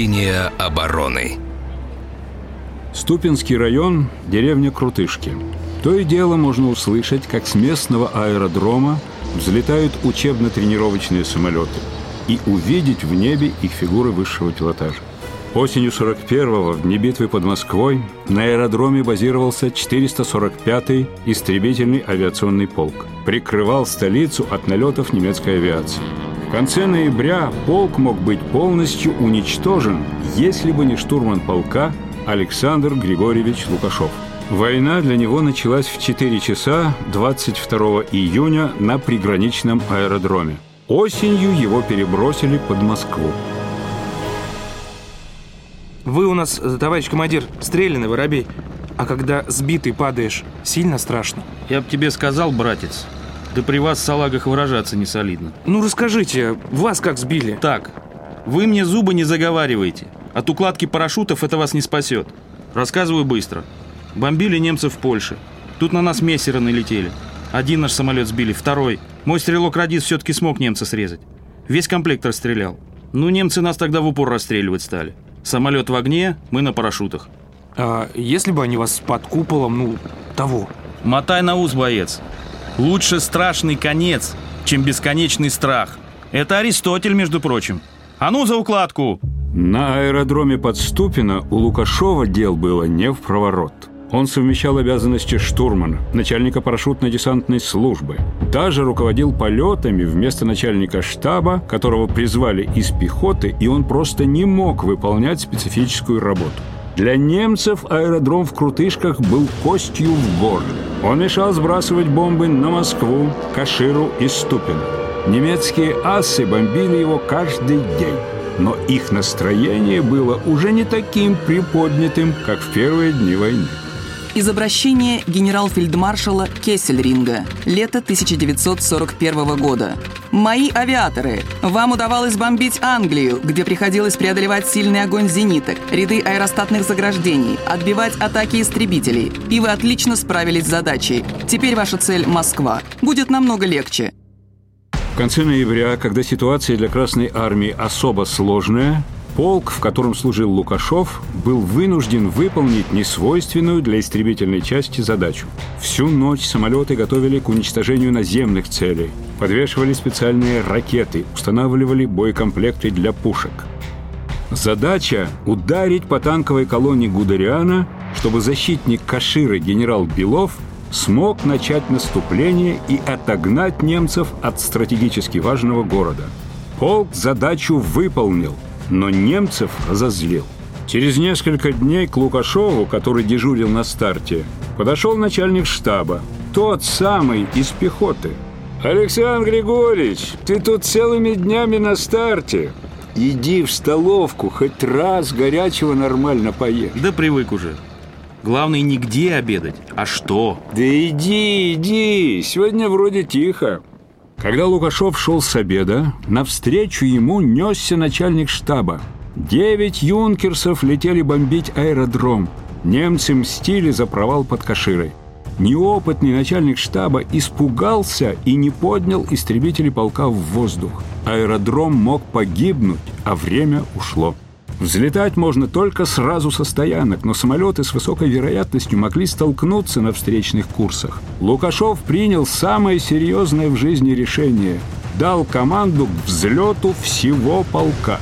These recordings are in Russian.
Линия обороны. Ступинский район, деревня Крутышки. То и дело можно услышать, как с местного аэродрома взлетают учебно-тренировочные самолеты и увидеть в небе их фигуры высшего пилотажа. Осенью 41-го, в дни битвы под Москвой, на аэродроме базировался 445-й истребительный авиационный полк. Прикрывал столицу от налетов немецкой авиации. В конце ноября полк мог быть полностью уничтожен, если бы не штурман полка Александр Григорьевич Лукашов. Война для него началась в 4 часа 22 июня на приграничном аэродроме. Осенью его перебросили под Москву. Вы у нас, товарищ командир, стрелянный воробей. А когда сбитый падаешь, сильно страшно. Я б тебе сказал, братец, да при вас в салагах выражаться не солидно. Ну расскажите, вас как сбили? Так, вы мне зубы не заговариваете. От укладки парашютов это вас не спасет. Рассказываю быстро. Бомбили немцев в Польше. Тут на нас мессеры налетели. Один наш самолет сбили, второй. Мой стрелок-радист все-таки смог немца срезать. Весь комплект расстрелял. Ну, немцы нас тогда в упор расстреливать стали. Самолет в огне, мы на парашютах. А если бы они вас под куполом, ну, того? Мотай на ус, боец. Лучше страшный конец, чем бесконечный страх. Это Аристотель, между прочим. А ну за укладку! На аэродроме Подступина у Лукашова дел было не в проворот. Он совмещал обязанности штурмана, начальника парашютно-десантной службы. Даже руководил полетами вместо начальника штаба, которого призвали из пехоты, и он просто не мог выполнять специфическую работу. Для немцев аэродром в Крутышках был костью в горле. Он мешал сбрасывать бомбы на Москву, Каширу и Ступино. Немецкие асы бомбили его каждый день. Но их настроение было уже не таким приподнятым, как в первые дни войны. Из обращения генерал-фельдмаршала Кессельринга, лето 1941 года. «Мои авиаторы, вам удавалось бомбить Англию, где приходилось преодолевать сильный огонь зениток, ряды аэростатных заграждений, отбивать атаки истребителей, и вы отлично справились с задачей. Теперь ваша цель – Москва. Будет намного легче». В конце ноября, когда ситуация для Красной Армии особо сложная, Полк, в котором служил Лукашов, был вынужден выполнить несвойственную для истребительной части задачу. Всю ночь самолеты готовили к уничтожению наземных целей, подвешивали специальные ракеты, устанавливали боекомплекты для пушек. Задача – ударить по танковой колонне Гудериана, чтобы защитник Каширы генерал Белов смог начать наступление и отогнать немцев от стратегически важного города. Полк задачу выполнил – но немцев разозлил. Через несколько дней к Лукашову, который дежурил на старте, подошел начальник штаба, тот самый из пехоты. «Александр Григорьевич, ты тут целыми днями на старте. Иди в столовку, хоть раз горячего нормально поешь». Да привык уже. Главное не где обедать, а что. Да иди, иди, сегодня вроде тихо. Когда Лукашов шел с обеда, навстречу ему несся начальник штаба. Девять юнкерсов летели бомбить аэродром. Немцы мстили за провал под Каширой. Неопытный начальник штаба испугался и не поднял истребители полка в воздух. Аэродром мог погибнуть, а время ушло. Взлетать можно только сразу со стоянок, но самолеты с высокой вероятностью могли столкнуться на встречных курсах. Лукашов принял самое серьезное в жизни решение. Дал команду к взлету всего полка.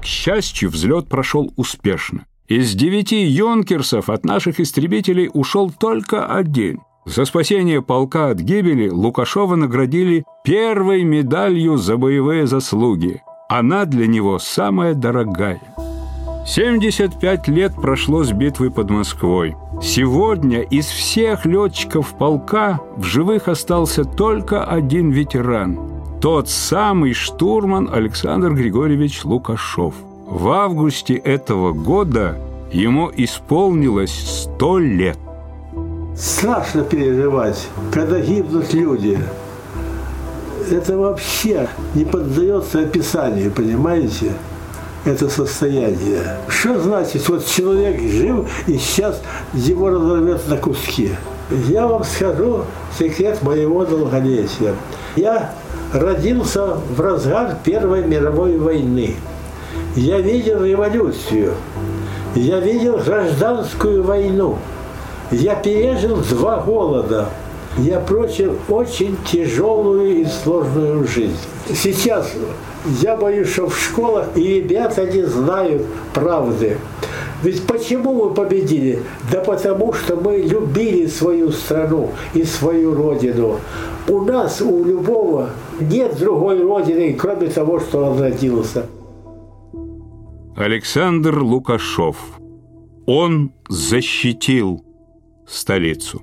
К счастью, взлет прошел успешно. Из девяти юнкерсов от наших истребителей ушел только один. За спасение полка от гибели Лукашова наградили первой медалью за боевые заслуги – она для него самая дорогая. 75 лет прошло с битвы под Москвой. Сегодня из всех летчиков полка в живых остался только один ветеран. Тот самый штурман Александр Григорьевич Лукашов. В августе этого года ему исполнилось 100 лет. Страшно переживать, когда гибнут люди – это вообще не поддается описанию, понимаете? это состояние. Что значит, вот человек жив, и сейчас его разорвет на куски. Я вам скажу секрет моего долголетия. Я родился в разгар Первой мировой войны. Я видел революцию. Я видел гражданскую войну. Я пережил два голода. Я прочил очень тяжелую и сложную жизнь. Сейчас я боюсь, что в школах и ребята не знают правды. Ведь почему мы победили? Да потому что мы любили свою страну и свою родину. У нас, у любого, нет другой родины, кроме того, что он родился. Александр Лукашов. Он защитил столицу.